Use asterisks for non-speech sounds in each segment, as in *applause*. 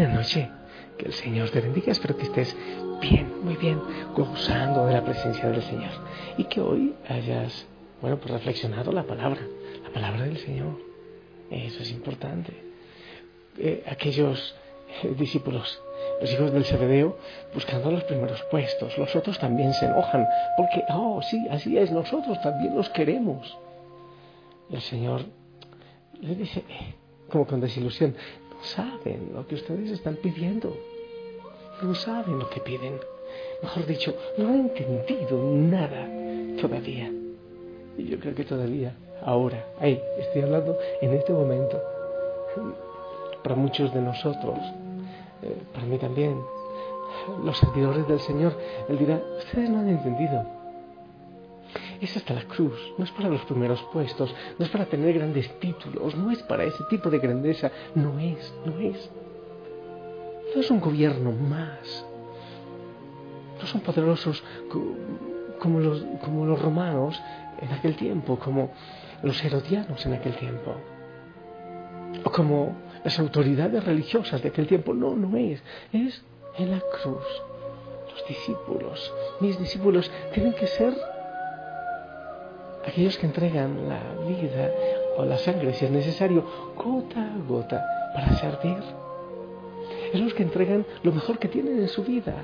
Buenas noches. Que el Señor te bendiga. Espero que estés bien, muy bien, gozando de la presencia del Señor. Y que hoy hayas, bueno, pues reflexionado la palabra, la palabra del Señor. Eso es importante. Eh, aquellos eh, discípulos, los hijos del Cebedeo, buscando los primeros puestos. Los otros también se enojan porque, oh, sí, así es, nosotros también los queremos. El Señor les dice, eh, como con desilusión, saben lo que ustedes están pidiendo. No saben lo que piden. Mejor dicho, no han entendido nada todavía. Y yo creo que todavía, ahora, ahí, estoy hablando en este momento, para muchos de nosotros, eh, para mí también, los servidores del Señor, Él dirá, ustedes no han entendido. Es hasta la cruz, no es para los primeros puestos, no es para tener grandes títulos, no es para ese tipo de grandeza, no es, no es. No es un gobierno más. No son poderosos como los, como los romanos en aquel tiempo, como los herodianos en aquel tiempo, o como las autoridades religiosas de aquel tiempo. No, no es. Es en la cruz. Los discípulos, mis discípulos, tienen que ser aquellos que entregan la vida o la sangre, si es necesario, gota a gota, para servir. Es los que entregan lo mejor que tienen en su vida,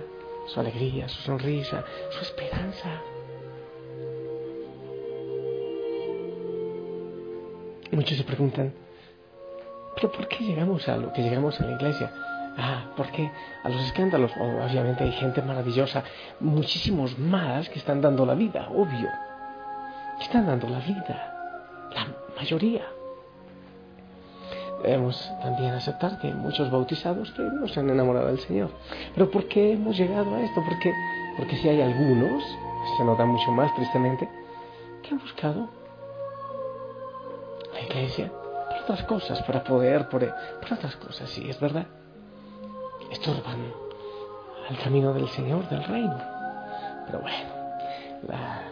su alegría, su sonrisa, su esperanza. Muchos se preguntan, ¿pero por qué llegamos a lo que llegamos a la iglesia? Ah, porque a los escándalos, obviamente hay gente maravillosa, muchísimos más que están dando la vida, obvio están dando la vida, la mayoría. Debemos también aceptar que muchos bautizados no se han enamorado del Señor. Pero ¿por qué hemos llegado a esto? Porque, porque si hay algunos, se nota mucho más tristemente, que han buscado la iglesia por otras cosas, para poder, por otras cosas, sí, es verdad. Estorban al camino del Señor, del reino. Pero bueno, la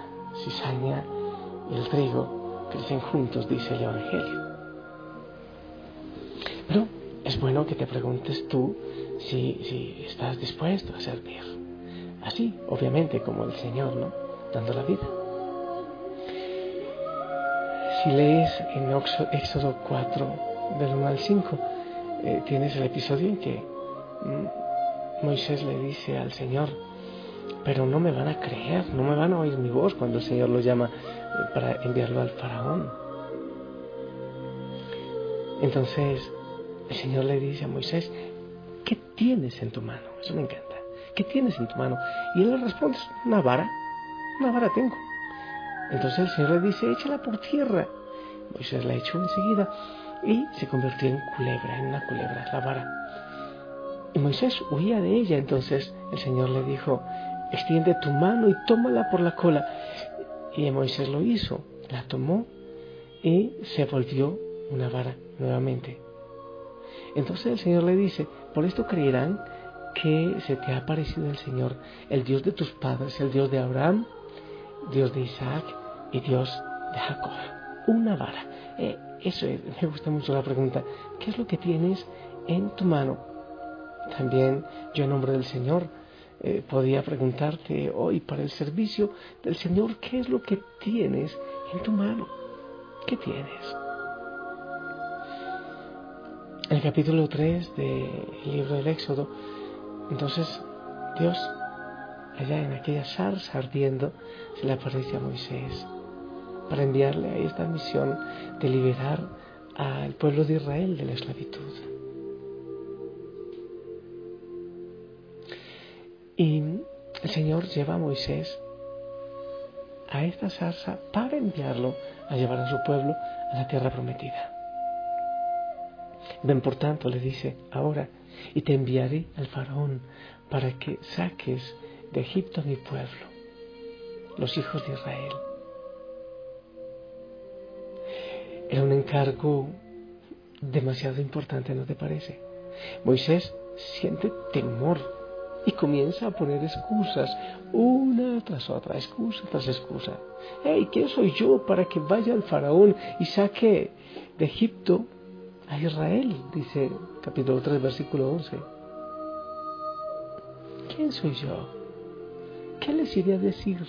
cizaña el trigo crecen juntos, dice el Evangelio. Pero es bueno que te preguntes tú si, si estás dispuesto a servir. Así, obviamente, como el Señor, ¿no? Dando la vida. Si lees en Éxodo 4, del 1 al 5, eh, tienes el episodio en que mm, Moisés le dice al Señor, pero no me van a creer, no me van a oír mi voz cuando el Señor lo llama para enviarlo al faraón. Entonces el Señor le dice a Moisés, ¿qué tienes en tu mano? Eso me encanta. ¿Qué tienes en tu mano? Y él le responde, una vara, una vara tengo. Entonces el Señor le dice, échala por tierra. Moisés la echó enseguida y se convirtió en culebra, en una culebra, la vara. Y Moisés huía de ella, entonces el Señor le dijo, extiende tu mano y tómala por la cola. Y Moisés lo hizo, la tomó y se volvió una vara nuevamente. Entonces el Señor le dice, por esto creerán que se te ha aparecido el Señor, el Dios de tus padres, el Dios de Abraham, Dios de Isaac y Dios de Jacob. Una vara. Eh, eso es, me gusta mucho la pregunta. ¿Qué es lo que tienes en tu mano? También yo en nombre del Señor eh, podía preguntarte hoy para el servicio del Señor, ¿qué es lo que tienes en tu mano? ¿Qué tienes? En el capítulo 3 del libro del Éxodo, entonces Dios, allá en aquella zarza ardiendo, se le aparece a Moisés para enviarle a esta misión de liberar al pueblo de Israel de la esclavitud. Y el Señor lleva a Moisés a esta zarza para enviarlo a llevar a su pueblo a la tierra prometida. Ven por tanto, le dice, ahora, y te enviaré al faraón para que saques de Egipto a mi pueblo, los hijos de Israel. Era un encargo demasiado importante, ¿no te parece? Moisés siente temor y comienza a poner excusas, una tras otra, excusa tras excusa. Hey, ¿quién soy yo para que vaya al faraón y saque de Egipto a Israel, dice capítulo 3, versículo 11. ¿Quién soy yo? ¿Qué les iré a decir?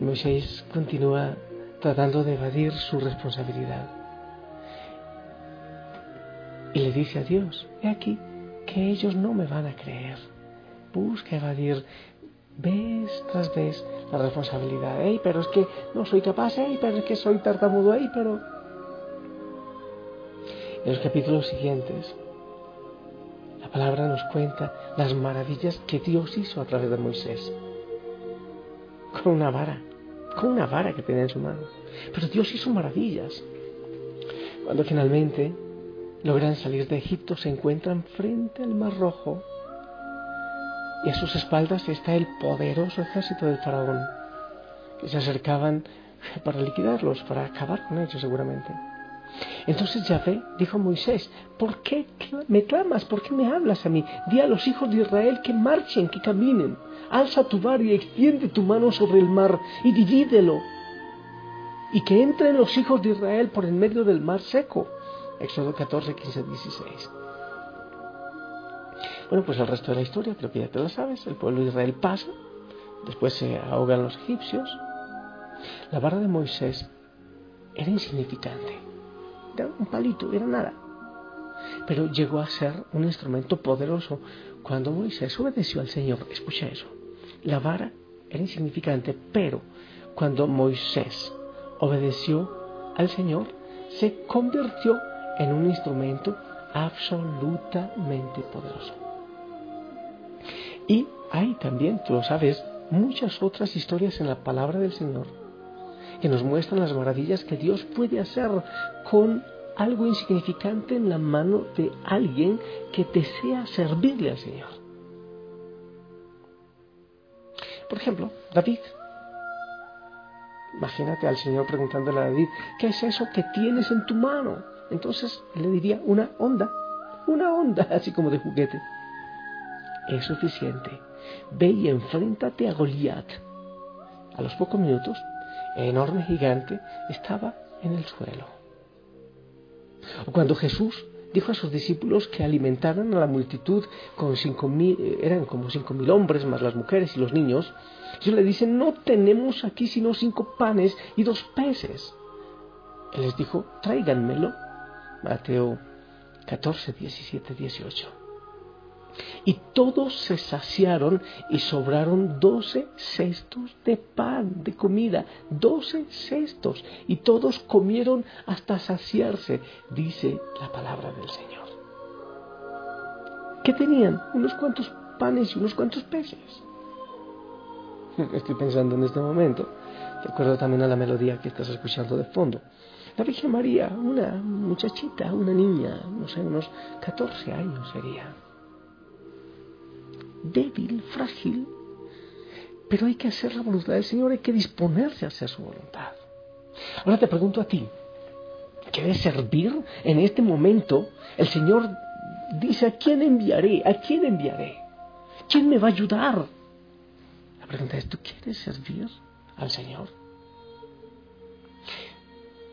Moisés continúa tratando de evadir su responsabilidad. Y le dice a Dios, he aquí que ellos no me van a creer. Busca evadir vez tras vez la responsabilidad. Ey, pero es que no soy capaz, ey, pero es que soy tartamudo, ey, pero... En los capítulos siguientes, la palabra nos cuenta las maravillas que Dios hizo a través de Moisés. Con una vara, con una vara que tenía en su mano. Pero Dios hizo maravillas. Cuando finalmente logran salir de Egipto, se encuentran frente al Mar Rojo y a sus espaldas está el poderoso ejército del faraón, que se acercaban para liquidarlos, para acabar con ellos seguramente. Entonces Yahvé dijo a Moisés, ¿por qué me clamas? ¿Por qué me hablas a mí? Di a los hijos de Israel que marchen, que caminen. Alza tu bar y extiende tu mano sobre el mar y divídelo. Y que entren los hijos de Israel por en medio del mar seco. Éxodo 14, 15, 16. Bueno, pues el resto de la historia creo que ya te lo sabes. El pueblo de Israel pasa, después se ahogan los egipcios. La barra de Moisés era insignificante, era un palito, era nada. Pero llegó a ser un instrumento poderoso cuando Moisés obedeció al Señor. Escucha eso. La vara era insignificante, pero cuando Moisés obedeció al Señor, se convirtió en un instrumento absolutamente poderoso. Y hay también, tú lo sabes, muchas otras historias en la palabra del Señor que nos muestran las maravillas que Dios puede hacer con algo insignificante en la mano de alguien que desea servirle al Señor. Por ejemplo, David. Imagínate al Señor preguntándole a David, ¿qué es eso que tienes en tu mano? Entonces le diría una onda, una onda, *laughs* así como de juguete es suficiente. Ve y enfréntate a Goliat. A los pocos minutos, el enorme gigante estaba en el suelo. Cuando Jesús dijo a sus discípulos que alimentaran a la multitud con cinco mil, eran como cinco mil hombres, más las mujeres y los niños, ellos le dicen, no tenemos aquí sino cinco panes y dos peces. Él les dijo, tráiganmelo. Mateo 14, 17, 18. Y todos se saciaron y sobraron doce cestos de pan, de comida, doce cestos. Y todos comieron hasta saciarse, dice la palabra del Señor. ¿Qué tenían? Unos cuantos panes y unos cuantos peces. *laughs* Estoy pensando en este momento. Recuerdo también a la melodía que estás escuchando de fondo. La Virgen María, una muchachita, una niña, no sé, unos 14 años sería débil, frágil, pero hay que hacer la voluntad del Señor, hay que disponerse a hacer su voluntad. Ahora te pregunto a ti, ¿quieres servir en este momento? El Señor dice, ¿a quién enviaré? ¿A quién enviaré? ¿Quién me va a ayudar? La pregunta es, ¿tú quieres servir al Señor?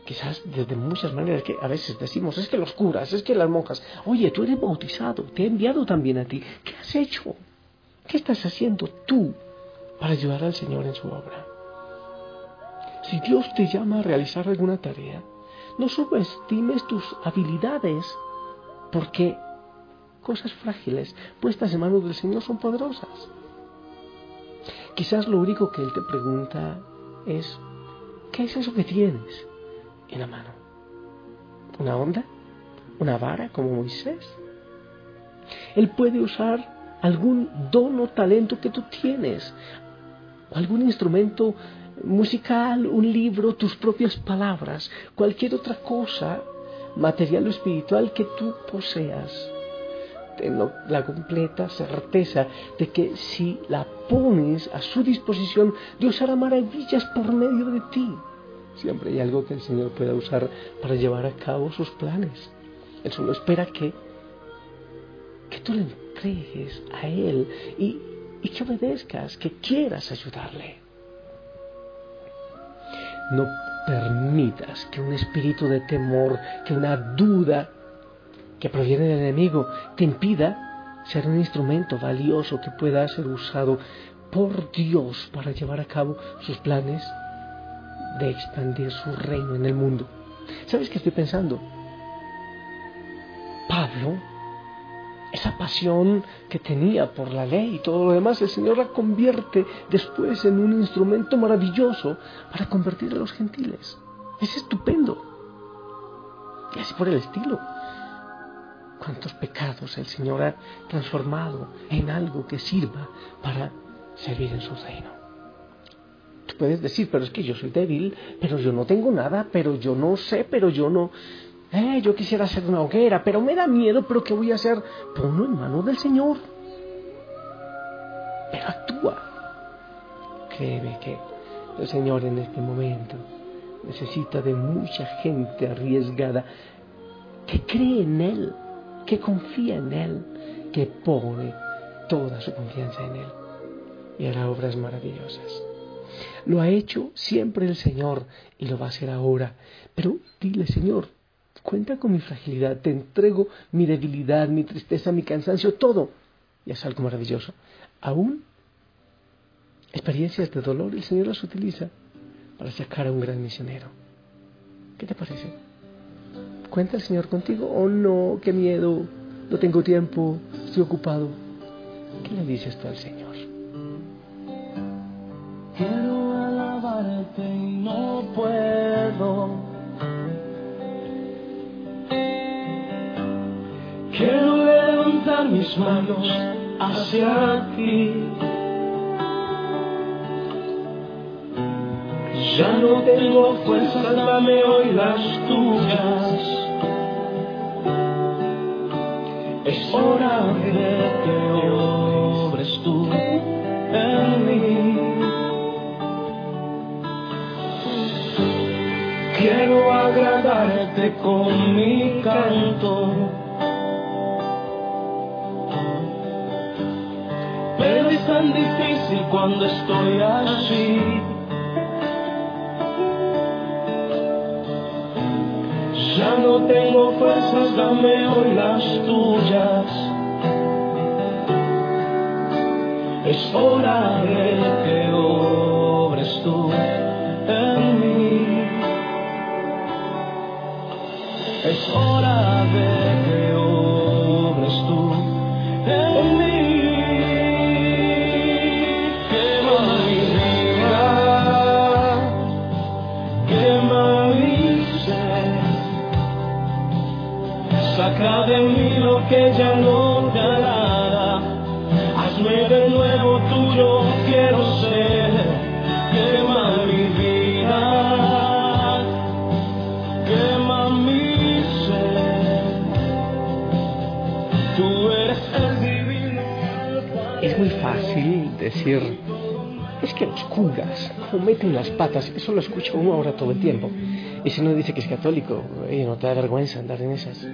Quizás desde muchas maneras que a veces decimos, es que los curas, es que las monjas, oye, tú eres bautizado, te he enviado también a ti, ¿qué has hecho? ¿Qué estás haciendo tú para ayudar al Señor en su obra? Si Dios te llama a realizar alguna tarea, no subestimes tus habilidades, porque cosas frágiles puestas en manos del Señor son poderosas. Quizás lo único que Él te pregunta es, ¿qué es eso que tienes en la mano? ¿Una onda? ¿Una vara como Moisés? Él puede usar algún don o talento que tú tienes, algún instrumento musical, un libro, tus propias palabras, cualquier otra cosa, material o espiritual que tú poseas. Tengo la completa certeza de que si la pones a su disposición, Dios hará maravillas por medio de ti. Siempre hay algo que el Señor pueda usar para llevar a cabo sus planes. Él solo espera que, que tú le a Él y, y que obedezcas, que quieras ayudarle. No permitas que un espíritu de temor, que una duda que proviene del enemigo te impida ser un instrumento valioso que pueda ser usado por Dios para llevar a cabo sus planes de expandir su reino en el mundo. ¿Sabes qué estoy pensando? Pablo, esa pasión que tenía por la ley y todo lo demás, el Señor la convierte después en un instrumento maravilloso para convertir a los gentiles. Es estupendo. Y así por el estilo. Cuántos pecados el Señor ha transformado en algo que sirva para servir en su reino puedes decir, pero es que yo soy débil, pero yo no tengo nada, pero yo no sé, pero yo no... Eh, yo quisiera hacer una hoguera, pero me da miedo, pero ¿qué voy a hacer? Ponlo en manos del Señor. Pero actúa. Créeme que el Señor en este momento necesita de mucha gente arriesgada que cree en Él, que confía en Él, que pone toda su confianza en Él y hará obras maravillosas. Lo ha hecho siempre el Señor y lo va a hacer ahora. Pero dile, Señor, cuenta con mi fragilidad, te entrego mi debilidad, mi tristeza, mi cansancio, todo. Y es algo maravilloso. Aún experiencias de dolor el Señor las utiliza para sacar a un gran misionero. ¿Qué te parece? ¿Cuenta el Señor contigo? Oh no, qué miedo, no tengo tiempo, estoy ocupado. ¿Qué le dices tú al Señor? No puedo. Quiero levantar mis manos hacia ti. Ya no tengo fuerzas, dame hoy las tuyas. Difícil cuando estoy así. Ya no tengo fuerzas, dame hoy las tuyas. Decir, es que los curas cometen las patas, eso lo escucha uno ahora todo el tiempo. Y si uno dice que es católico, oye, no te da vergüenza andar en esas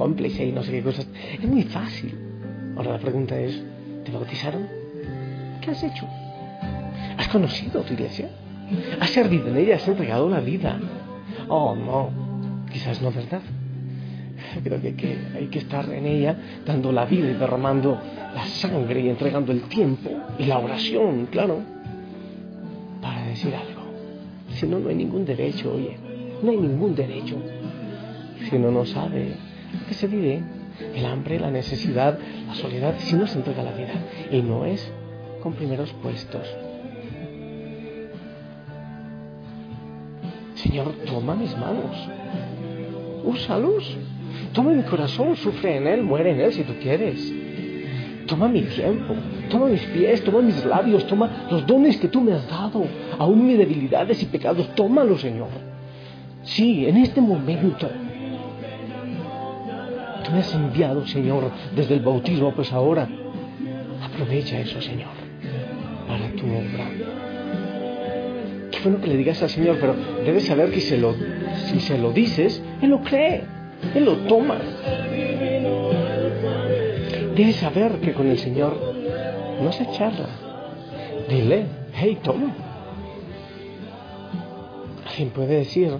cómplice y no sé qué cosas. Es muy fácil. Ahora la pregunta es, ¿te bautizaron? ¿Qué has hecho? ¿Has conocido tu iglesia? ¿Has servido en ella? ¿Has entregado la vida? Oh, no, quizás no, ¿verdad? Creo que, hay que estar en ella dando la vida y derramando la sangre y entregando el tiempo y la oración, claro, para decir algo. Si no, no hay ningún derecho, oye, no hay ningún derecho. Si uno no sabe que se vive, el hambre, la necesidad, la soledad, si no se entrega la vida. Y no es con primeros puestos. Señor, toma mis manos, úsalos. Toma mi corazón, sufre en él, muere en él si tú quieres. Toma mi tiempo, toma mis pies, toma mis labios, toma los dones que tú me has dado, aún mis debilidades y pecados, tómalo, Señor. Sí, en este momento. Tú me has enviado, Señor, desde el bautismo, pues ahora aprovecha eso, Señor, para tu obra. Bueno que le digas al Señor, pero debes saber que se lo, si se lo dices, Él lo cree, Él lo toma. Debes saber que con el Señor no se charla. Dile, hey, toma. quien puede decir,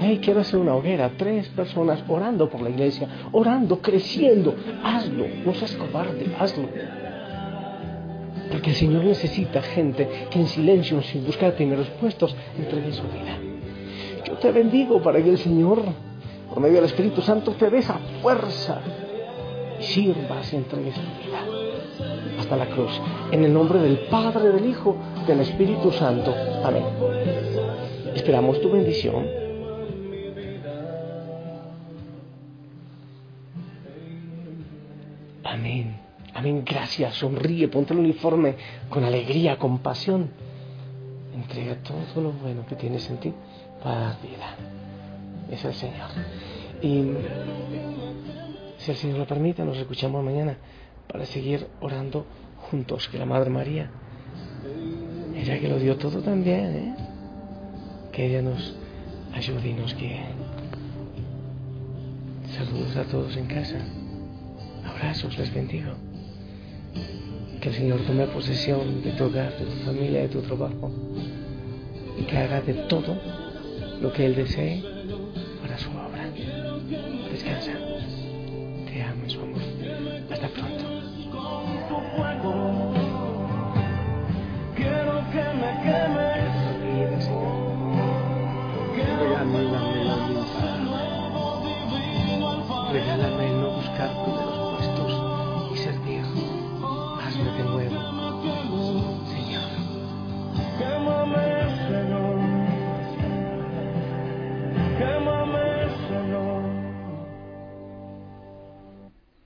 hey, quiero hacer una hoguera, tres personas orando por la iglesia, orando, creciendo, hazlo, no seas cobarde, hazlo. Porque el Señor necesita gente que en silencio, sin buscar primeros puestos, entregue su vida. Yo te bendigo para que el Señor, por medio del Espíritu Santo, te dé fuerza y sirvas y entregues tu vida hasta la cruz. En el nombre del Padre, del Hijo, del Espíritu Santo. Amén. Esperamos tu bendición. Amén. Amén. Gracias. Sonríe. Ponte el uniforme con alegría, con pasión. Entrega todo lo bueno que tienes en ti para dar vida. Es el Señor. Y si el Señor lo permite, nos escuchamos mañana para seguir orando juntos. Que la Madre María, ella que lo dio todo también, ¿eh? que ella nos ayude y nos guíe. Saludos a todos en casa. Abrazos, les bendigo. Que el Señor tome posesión de tu hogar, de tu familia, de tu trabajo. Y que haga de todo lo que Él desee su obra. Descansa. Te amo, su amor. Hasta pronto.